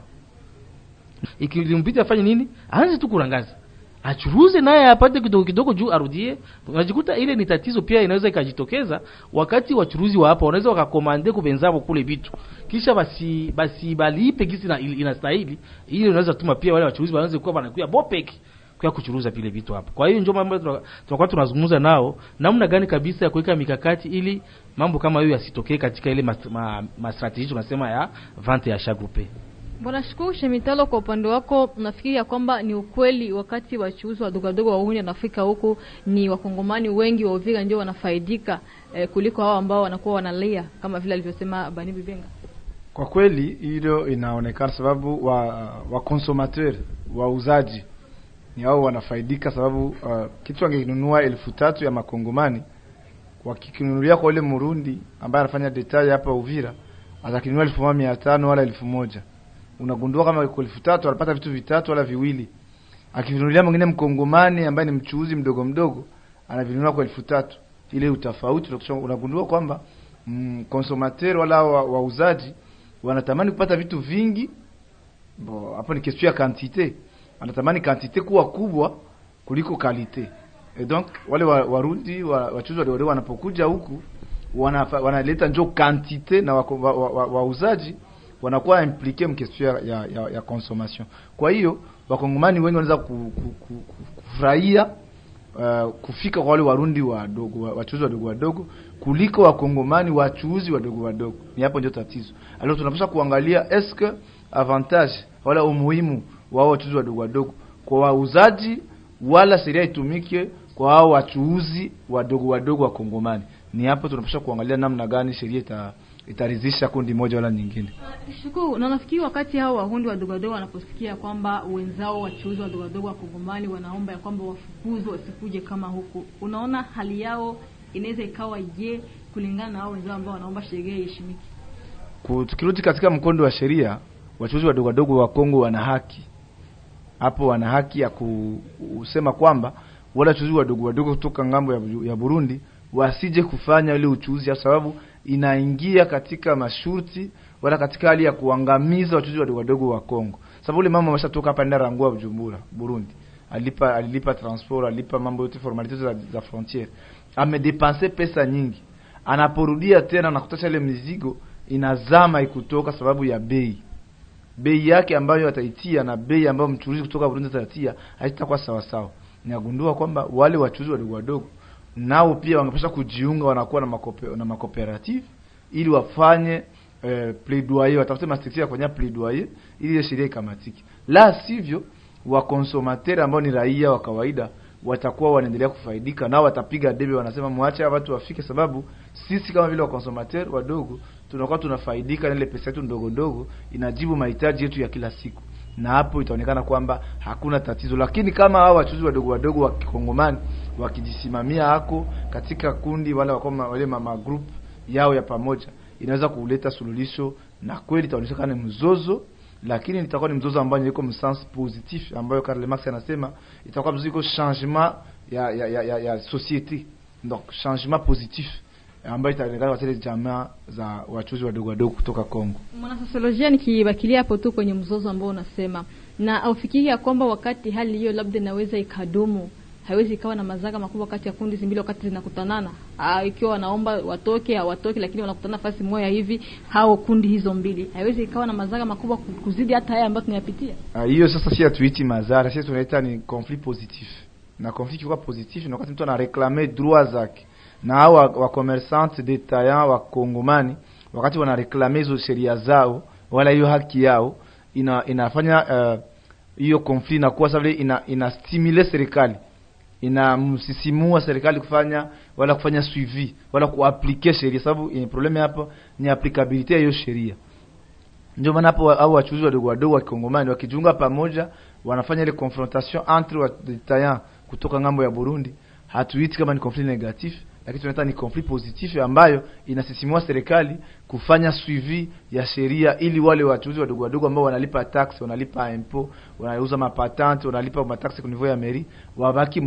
Ikilimpita afanye nini? Aanze tu kurangaza, achuruze naye apate kidogo kidogo juu arudie. Unajikuta ile ni tatizo pia, inaweza ikajitokeza wakati wachuruzi wa hapa wanaweza wakakomande kubenzao kule vitu, kisha basi basi balipe gisi na inastahili. Ile inaweza tuma pia wale wachuruzi waanze kuwa wanakuya bopeki kwa kuchuruza vile vitu hapa. Kwa hiyo ndio mambo tunakuwa tunazungumza nao namna gani kabisa ya kuweka mikakati ili mambo kama hiyo yasitokee katika ile ma, ma, ma tunasema ya vente ya shagrupe. Bwana Shukuru Shemitalo, kwa upande wako unafikiri ya kwamba ni ukweli wakati wachuuzi wadogo wadogo wa uhuni wanafika huku ni wakongomani wengi wa Uvira ndio wanafaidika eh, kuliko hao ambao wanakuwa wanalia kama vile alivyosema Bani Bibenga? Kwa kweli hilo inaonekana, sababu wa wa consumateur wauzaji ni wao wanafaidika, sababu uh, kitu angenunua elfu tatu ya makongomani wakikinunulia kwa ule Murundi ambaye anafanya detail hapa Uvira atakinunua elfu moja mia tano wala elfu moja. Unagundua kama kwa elfu tatu anapata vitu vitatu wala viwili. Akivinunulia mwingine mkongomani ambaye ni mchuuzi mdogo mdogo anavinunua kwa elfu tatu. Ile utafauti unagundua kwamba mm, wala wala wa- wanatamani kupata vitu vingi. Hapo ni kesi ya quantité wanatamani quantité kuwa kubwa kuliko kalite. et donc wale wa- warundi wa- wachuzi wa, wanapokuja huku wanaleta wana njo quantité na wauzaji wa- wa- wa- wanakuwa impliqué mkestion ya, ya, ya, consommation. Kwa hiyo wakongomani wengi wanaweza ku, ku, ku, ku, kufurahia uh, kufika kwa wale warundi wadogo wa- wachuuzi wadogo wadogo kuliko wakongomani wachuuzi wadogo wadogo. Ni hapo ndio tatizo. Alo tunapaswa kuangalia eske avantage wala umuhimu wa hao wachuuzi wadogo wadogo. Kwa wauzaji wala sheria itumike kwa hao wachuuzi wadogo wadogo wa kongomani. Ni hapo tunapaswa kuangalia namna gani sheria ita, itaridhisha kundi moja wala nyingine. Shukuru, na nafikiri wakati hao wahundi wadogo wadogo wanaposikia kwamba wenzao wachuuzi wadogo wadogo wa Kongomani wanaomba ya kwamba wafukuzwe wasikuje kama huku, unaona hali yao inaweza ikawa je, kulingana na hao wenzao ambao wanaomba sheria iheshimike? Tukirudi katika mkondo wa sheria wachuuzi wadogo wadogo wa Kongo wana haki hapo, wana haki ya kusema kwamba wale wachuuzi wadogo wadogo kutoka ng'ambo ya, ya Burundi wasije kufanya ile uchuuzi, kwa sababu inaingia katika masharti wala katika hali ya kuangamiza wachuuzi wadogo wadogo wa Kongo, sababu ule mama ameshatoka hapa nenda rangua Bujumbura Burundi, alipa alilipa transport, alilipa mambo yote formalities za, za frontiere, amedepense pesa nyingi, anaporudia tena nakutasha ile mizigo inazama ikutoka sababu ya bei bei yake ambayo ataitia na bei ambayo mchuruzi kutoka Burundi atatia haitakuwa sawa sawa. Niagundua kwamba wale wachuruzi wadogo wadogo nao pia wangepasha kujiunga, wanakuwa na makope, na makooperative ili wafanye eh, plaidoyer, watafute mastructure ya kufanya plaidoyer ili ile sheria ikamatiki, La sivyo wakonsomateur ambao ni raia wa kawaida watakuwa wanaendelea kufaidika nao, watapiga debe, wanasema mwache watu wafike, sababu sisi kama vile wakonsomateur wadogo tunakuwa tunafaidika na ile pesa yetu ndogo ndogo, inajibu mahitaji yetu ya kila siku, na hapo itaonekana kwamba hakuna tatizo. Lakini kama hao wachuzi wadogo wadogo wa kikongomani wakijisimamia hako katika kundi wala wakoma, wale mama group yao ya pamoja, inaweza kuleta suluhisho na kweli itaonekana mzozo lakini itakuwa ni mzozo ambao iko msens positif ambayo Karl Marx anasema itakuwa mzozo iko changement ya ya, ya, ya, ya societe donc changement positif ambayo itaonekana katika jamaa za wachuzi wadogo wadogo kutoka Kongo. Mwanasosiolojia, nikibakilia hapo tu kwenye mzozo ambao unasema, na aufikiri ya kwamba wakati hali hiyo labda inaweza ikadumu, haiwezi ikawa na madhara makubwa kati ya kundi hizi mbili wakati zinakutanana, Ah, ikiwa wanaomba watoke hawatoke, lakini wanakutana nafasi moja hivi, hao kundi hizo mbili, haiwezi ikawa na madhara makubwa kuzidi hata haya ambayo tunayapitia. hiyo. hiyo sasa si hatuiti mazara sisi tunaita ni conflit positif. Na conflit kiwa positif ni wakati mtu anareklame droit zake, na hao wa, wa commerçant détaillant wa Kongomani wakati wanareklame hizo sheria zao wala hiyo haki yao, ina, inafanya eh, hiyo uh, conflit inakuwa sasa ina, ina stimule serikali inamsisimua serikali kufanya wala kufanya suivi wala kuaplike sheria, sababu yenye probleme hapo ni applicability ya hiyo sheria. Ndio maana hapo au wachuuzi wadogo wadogo wa Kikongomani wakijiunga pamoja, wanafanya ile confrontation entre wa kutoka ng'ambo ya Burundi. Hatuiti kama ni conflit negatif, lakini tunaita ni conflit positif ambayo inasisimua serikali kufanya suivi ya sheria, ili wale wachuuzi wadogo wadogo ambao wanalipa tax, wanalipa impo, wanauza mapatante, wanalipa mataxi kwa niveau ya meri wabaki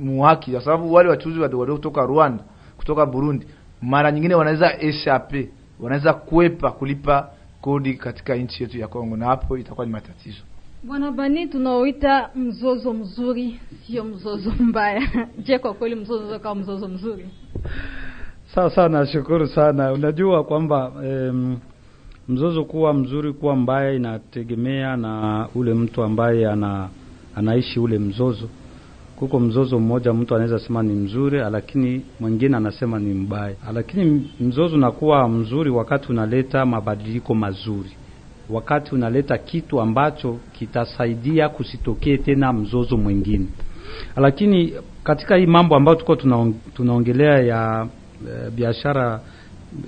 muhaki, kwa sababu wale wachuuzi wadogo wadogo kutoka Rwanda, kutoka Burundi, mara nyingine wanaweza eshape, wanaweza kuepa kulipa kodi katika nchi yetu ya Kongo, na hapo itakuwa ni matatizo. Bwana Bani, tunaoita mzozo mzuri sio mzozo mbaya. Je, kwa kweli mzozo kama mzozo mzuri? Sawa sawa, nashukuru sana. Unajua kwamba um, mzozo kuwa mzuri kuwa mbaya inategemea na ule mtu ambaye ana anaishi ule mzozo. Kuko mzozo mmoja mtu anaweza sema ni mzuri, lakini mwingine anasema ni mbaya. Lakini mzozo unakuwa mzuri wakati unaleta mabadiliko mazuri, wakati unaleta kitu ambacho kitasaidia kusitokee tena mzozo mwingine. Lakini katika hii mambo ambayo tuko tunaong, tunaongelea ya e, biashara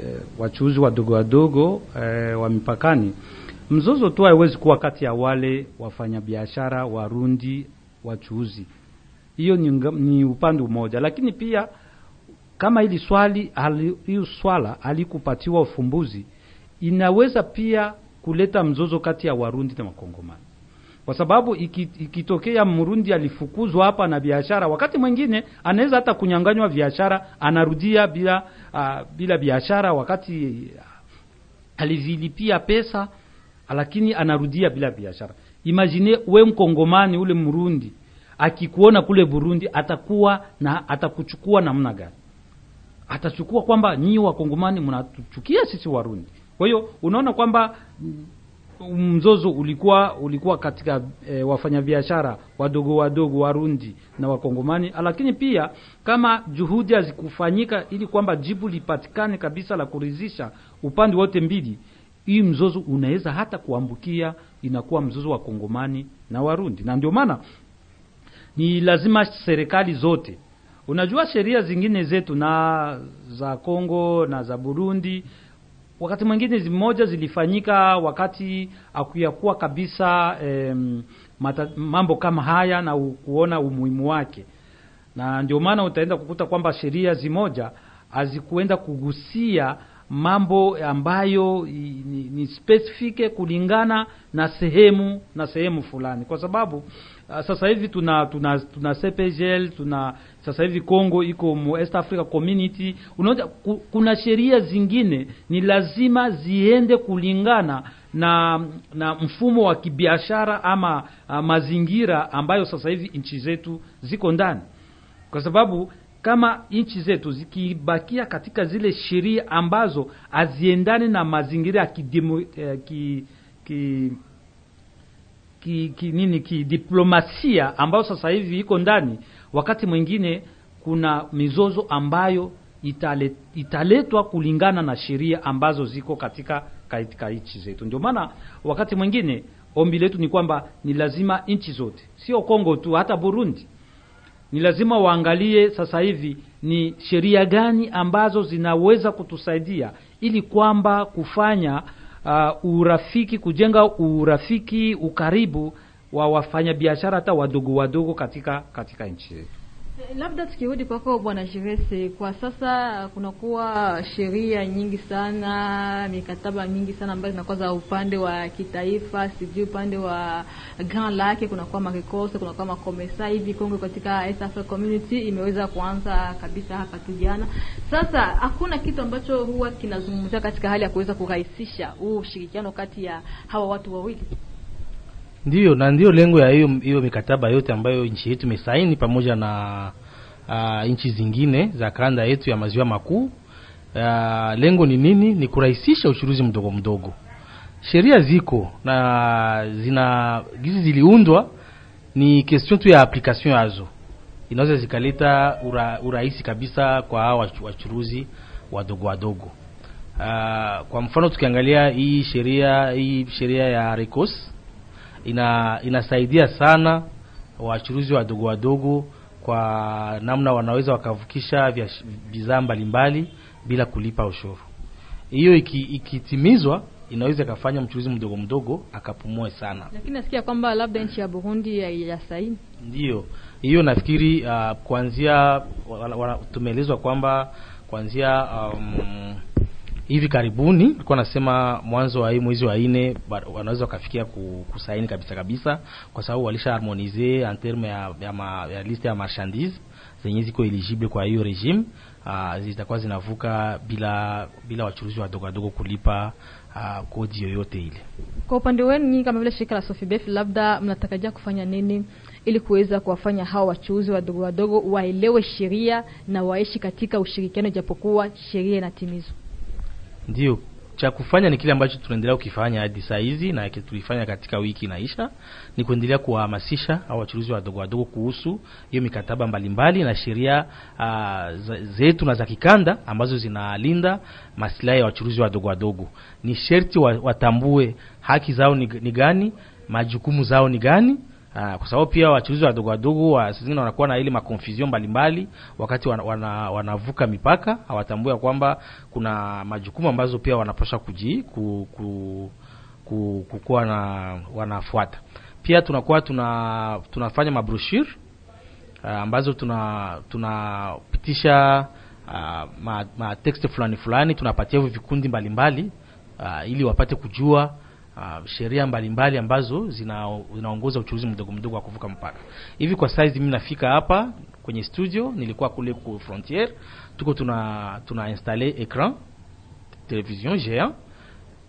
e, wachuuzi wadogo wadogo e, wa mipakani, mzozo tu haiwezi kuwa kati ya wale wafanyabiashara Warundi wachuuzi hiyo ni, ni upande mmoja, lakini pia kama hili swali hili swala alikupatiwa ufumbuzi inaweza pia kuleta mzozo kati ya Warundi na Wakongomani kwa sababu iki- ikitokea Mrundi alifukuzwa hapa na biashara, wakati mwingine anaweza hata kunyanganywa biashara, anarudia bila uh, bila biashara, wakati alivilipia pesa lakini anarudia bila biashara. Imagine we Mkongomani ule Mrundi akikuona kule Burundi atakuwa na atakuchukua namna gani? Atachukua kwamba nyinyi Wakongomani mnatuchukia sisi Warundi. Kwa hiyo unaona kwamba mzozo ulikuwa ulikuwa katika e, wafanyabiashara wadogo wadogo Warundi na Wakongomani, lakini pia kama juhudi hazikufanyika ili kwamba jibu lipatikane kabisa la kuridhisha upande wote mbili, hii mzozo unaweza hata kuambukia inakuwa mzozo wa Kongomani na Warundi, na ndio maana ni lazima serikali zote unajua sheria zingine zetu na za Kongo na za Burundi wakati mwingine zimoja zilifanyika wakati akuyakuwa kabisa em, mata, mambo kama haya na kuona umuhimu wake, na ndio maana utaenda kukuta kwamba sheria zimoja hazikuenda kugusia mambo ambayo ni, ni specific kulingana na sehemu na sehemu fulani, kwa sababu sasa hivi tuna tuna tuna CPGL tuna sasa hivi kongo iko mu East Africa Community. Unaona kuna sheria zingine ni lazima ziende kulingana na na mfumo wa kibiashara ama a, mazingira ambayo sasa hivi nchi zetu ziko ndani kwa sababu kama nchi zetu zikibakia katika zile sheria ambazo haziendani na mazingira ya kidemo, eh, ki, ki, ki, ki, nini kidiplomasia ambayo sasa hivi iko ndani, wakati mwingine kuna mizozo ambayo itale, italetwa kulingana na sheria ambazo ziko katika katika nchi zetu. Ndio maana wakati mwingine ombi letu ni kwamba ni lazima nchi zote, sio Kongo tu, hata Burundi ni lazima waangalie sasa hivi ni sheria gani ambazo zinaweza kutusaidia ili kwamba kufanya uh, urafiki kujenga urafiki ukaribu wa wafanyabiashara hata wadogo wadogo katika katika nchi yetu. Labda tukirudi kwako Bwana Jirese, kwa sasa kunakuwa sheria nyingi sana, mikataba mingi sana ambayo zinakuwa za upande wa kitaifa, sijui upande wa Grand Lake kunakuwa marekose, kunakuwa makomesa hivi. Kongo katika East Africa Community imeweza kuanza kabisa hapa tu jana. Sasa hakuna kitu ambacho huwa kinazungumzia katika hali ya kuweza kurahisisha huu ushirikiano kati ya hawa watu wawili. Ndiyo, na ndiyo lengo ya hiyo hiyo mikataba yote ambayo nchi yetu imesaini pamoja na uh, nchi zingine za kanda yetu ya maziwa makuu. Uh, lengo ni nini? Ni kurahisisha uchuruzi mdogo mdogo. Sheria ziko na zina gizi ziliundwa, ni question tu ya application yazo, inaweza zikaleta ura, urahisi kabisa kwa hawa wachuruzi wadogo wadogo. Uh, kwa mfano tukiangalia hii sheria hii sheria ya RECOS ina inasaidia sana wachuruzi wadogo wadogo kwa namna wanaweza wakavukisha bidhaa mbalimbali bila kulipa ushuru. Hiyo ikitimizwa iki- inaweza ikafanya mchuruzi mdogo mdogo akapumue sana. Lakini nasikia kwamba labda nchi ya Burundi haijasaini. ndio hiyo nafikiri uh, kuanzia wa- wa- tumeelezwa kwamba kuanzia um, hivi karibuni alikuwa anasema mwanzo wa hii mwezi wa nne wanaweza wakafikia kusaini kabisa kabisa, kwa sababu walisha harmonize en terme ya, ya, ma, ya liste ya marchandise zenye ziko eligible kwa hiyo regime uh, zitakuwa zinavuka bila bila wachuruzi wadogo wadogo kulipa uh, kodi yoyote ile. Kwa upande wenu nyinyi kama vile shirika la Sofibef, labda mnatarajia kufanya nini ili kuweza kuwafanya hawa wachuuzi wadogo wadogo waelewe sheria na waishi katika ushirikiano, japokuwa sheria inatimizwa? Ndio, cha kufanya ni kile ambacho tunaendelea kukifanya hadi saa hizi na tulifanya katika wiki inaisha, ni kuendelea kuwahamasisha au wachuruzi wadogo wadogo kuhusu hiyo mikataba mbalimbali na sheria uh, zetu na za kikanda ambazo zinalinda maslahi ya wachuruzi wadogo wadogo. Ni sherti watambue haki zao ni, ni gani, majukumu zao ni gani Aa, kwa sababu pia wachuuzi wadogo wadogo wa zingine wanakuwa na ile makonfusion mbalimbali wakati wana, wana, wanavuka mipaka, hawatambua kwamba kuna majukumu ambazo pia wanapaswa kuji ku, ku, ku, kukuwa na wanafuata. Pia tunakuwa tuna tunafanya mabroshure uh, ambazo tuna tunapitisha uh, ma, ma text fulani fulani tunapatia hivyo vikundi mbalimbali uh, ili wapate kujua uh, sheria mbalimbali ambazo zina, zinaongoza mdogo mdogo wa kuvuka mpaka. Hivi kwa size mimi nafika hapa kwenye studio, nilikuwa kule ku frontiere, tuko tuna tuna installe ecran television géant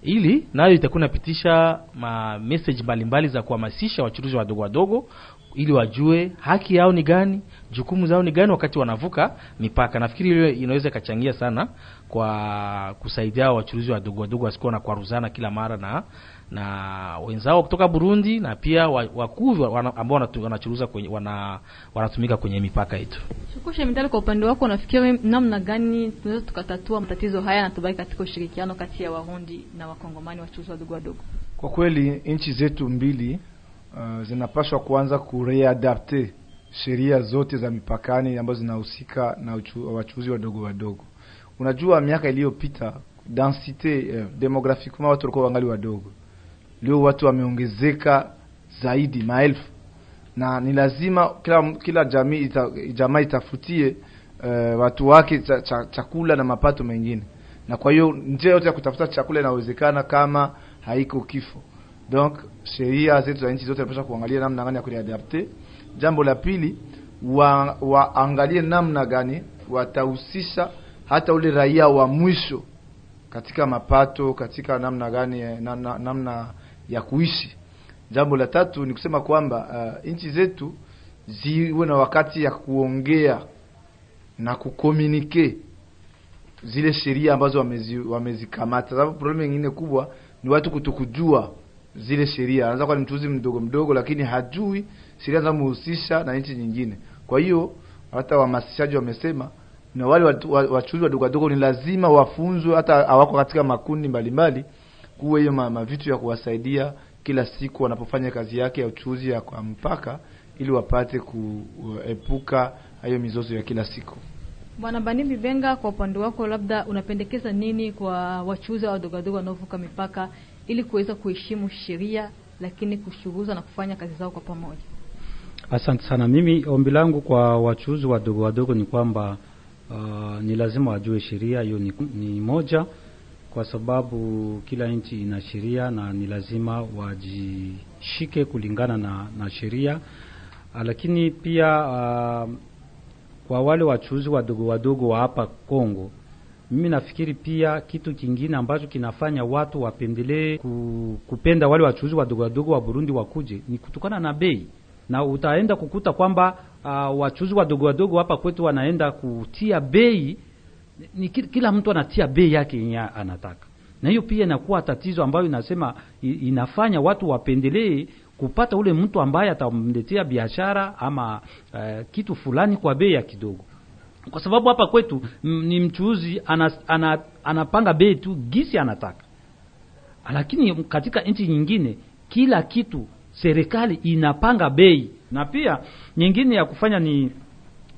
ili nayo itakuwa inapitisha ma message mbalimbali za kuhamasisha wachuruzi wadogo wadogo ili wajue haki yao ni gani, jukumu zao ni gani wakati wanavuka mipaka. Nafikiri hiyo inaweza ikachangia sana kwa kusaidia wachuruzi wadogo wadogo wasikuwa na kwaruzana kila mara na na wenzao kutoka Burundi na pia wakuvi wakuu wana- ambao wanachuruza kwenye wana, wanatumika kwenye mipaka yetu. Shukusha Mitali, kwa upande wako unafikiri namna gani tunaweza tukatatua matatizo haya na tubaki katika ushirikiano kati ya Warundi na Wakongomani wachuruzi wadogo wadogo? Kwa kweli nchi zetu mbili uh, zinapaswa kuanza kureadapte sheria zote za mipakani ambazo zinahusika na uchu, wachuuzi wadogo wadogo. Unajua, miaka iliyopita densite eh, demografiquement watu walikuwa wangali wadogo. Leo watu wameongezeka zaidi maelfu, na ni lazima kila kila jamii ita, jamaa itafutie uh, watu wake cha, cha, chakula na mapato mengine, na kwa hiyo njia yote ya kutafuta chakula inawezekana kama haiko kifo. Donc sheria zetu za nchi zote zinapaswa kuangalia namna gani ya kuliadapte. Jambo la pili, wa, waangalie namna gani watahusisha hata ule raia wa mwisho katika mapato, katika namna gani namna, na, na, namna ya kuishi. Jambo la tatu ni kusema kwamba uh, nchi zetu ziwe na wakati ya kuongea na kukomunike zile sheria ambazo wamezi, wamezikamata. Sababu problemu nyingine kubwa ni watu kutokujua zile sheria. Anaweza kuwa ni mchuuzi mdogo mdogo, lakini hajui sheria zinazomhusisha na nchi nyingine. Kwa hiyo hata wahamasishaji wamesema na wale wachuzi wadogo wadogo ni lazima wafunzwe, hata hawako katika makundi mbalimbali, kuwe hiyo ma- mavitu ya kuwasaidia kila siku wanapofanya kazi yake ya uchuzi ya kwa mpaka, ili wapate kuepuka hayo mizozo ya kila siku. Bwana Bani Bibenga, kwa upande wako, labda unapendekeza nini kwa wachuuzi wa wadogo wadogo wanaovuka mipaka ili kuweza kuheshimu sheria lakini kushughuza na kufanya kazi zao kwa pamoja? Asante sana. Mimi ombi langu kwa wachuuzi wadogo wadogo ni kwamba uh, ni lazima wajue sheria hiyo ni, ni moja, kwa sababu kila nchi ina sheria na ni lazima wajishike kulingana na, na sheria. Uh, lakini pia uh, kwa wale wachuuzi wadogo wadogo wa hapa Kongo, mimi nafikiri pia kitu kingine ambacho kinafanya watu wapendelee ku, kupenda wale wachuuzi wadogo wadogo wa Burundi wakuje ni kutokana na bei, na utaenda kukuta kwamba uh, wachuuzi wadogo wadogo hapa kwetu wanaenda kutia bei ni kila mtu anatia bei yake yenye anataka, na hiyo pia inakuwa tatizo ambayo inasema inafanya watu wapendelee kupata ule mtu ambaye atamletea biashara ama uh, kitu fulani kwa bei ya kidogo, kwa sababu hapa kwetu ni mchuuzi ana, ana, anapanga bei tu gisi anataka, lakini katika nchi nyingine kila kitu serikali inapanga bei, na pia nyingine ya kufanya ni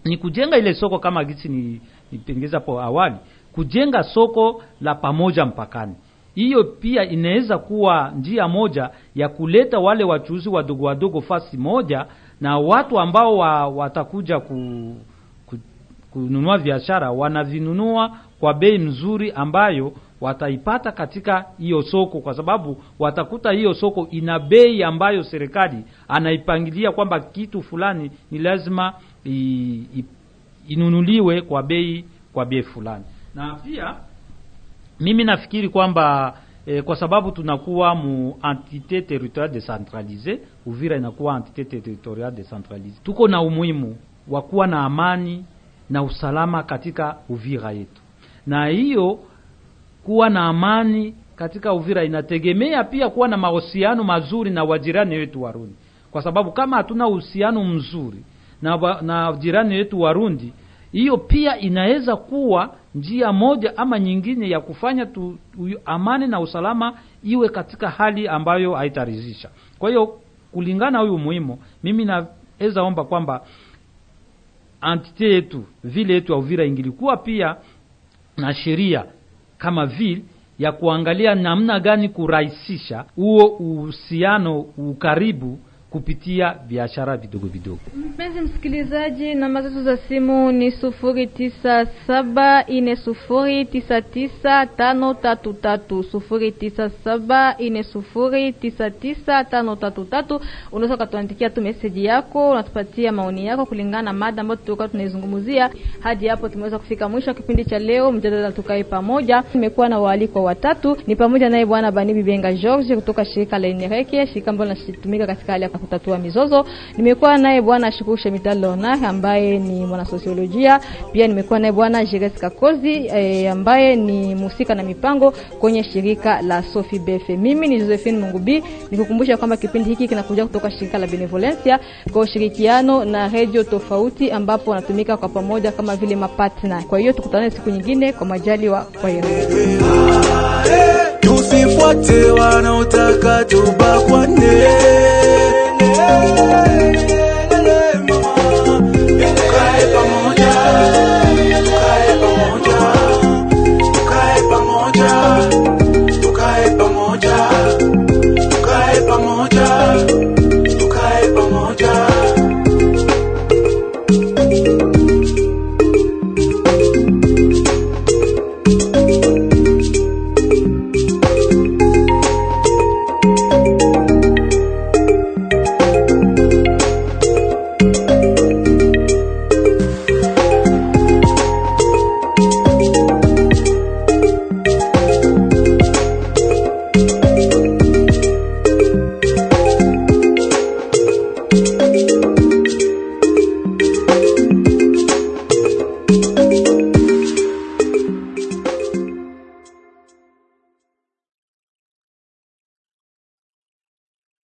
ni kujenga ile soko kama gisi ni nipengeza hapo awali, kujenga soko la pamoja mpakani. Hiyo pia inaweza kuwa njia moja ya kuleta wale wachuuzi wadogo wadogo fasi moja, na watu ambao wa, watakuja ku, ku, kununua biashara wanavinunua kwa bei mzuri ambayo wataipata katika hiyo soko, kwa sababu watakuta hiyo soko ina bei ambayo serikali anaipangilia kwamba kitu fulani ni lazima i, i, inunuliwe kwa bei kwa bei fulani. Na pia mimi nafikiri kwamba eh, kwa sababu tunakuwa mu entité territoriale décentralisée, Uvira inakuwa entité territoriale décentralisée, tuko na umuhimu wa kuwa na amani na usalama katika Uvira yetu, na hiyo kuwa na amani katika Uvira inategemea pia kuwa na mahusiano mazuri na wajirani wetu Warundi, kwa sababu kama hatuna uhusiano mzuri na, na jirani wetu Warundi, hiyo pia inaweza kuwa njia moja ama nyingine ya kufanya tu, amani na usalama iwe katika hali ambayo haitaridhisha. Kwa hiyo kulingana huyu muhimu, mimi naweza omba kwamba antite yetu vile yetu ya Uvira ingilikuwa pia na sheria kama vile ya kuangalia namna gani kurahisisha huo uhusiano ukaribu kupitia biashara vidogo vidogo. Mpenzi msikilizaji, namba zetu za simu ni sufuri tisa saba ine sufuri tisa tisa tano tatu tatu sufuri tisa saba ine sufuri tisa tisa tano tatu tatu. Unaweza ukatuandikia tu meseji yako, unatupatia maoni yako kulingana na mada ambayo tulikuwa tunaizungumzia. Hadi hapo tumeweza kufika mwisho wa kipindi cha leo, mjadala tukae pamoja. Nimekuwa na waalikwa watatu, ni pamoja naye bwana Bani Bibenga George kutoka shirika la Inereke, shirika ambalo linatumika katika hali ya kutatua mizozo. Nimekuwa naye bwana Shukuru Shemital Leonard ambaye ni mwanasosiolojia. Pia nimekuwa naye bwana Jeres Kakozi e, ambaye ni mhusika na mipango kwenye shirika la Sofi Befe. Mimi ni Josephine Mungubi, nikukumbusha kwamba kipindi hiki kinakuja kutoka shirika la Benevolencia kwa ushirikiano na redio tofauti, ambapo wanatumika kwa pamoja kama vile mapatna. Kwa hiyo tukutane siku nyingine kwa majaliwa. Kwa hiyo tusifuate wanaotaka tubakwane Yeah.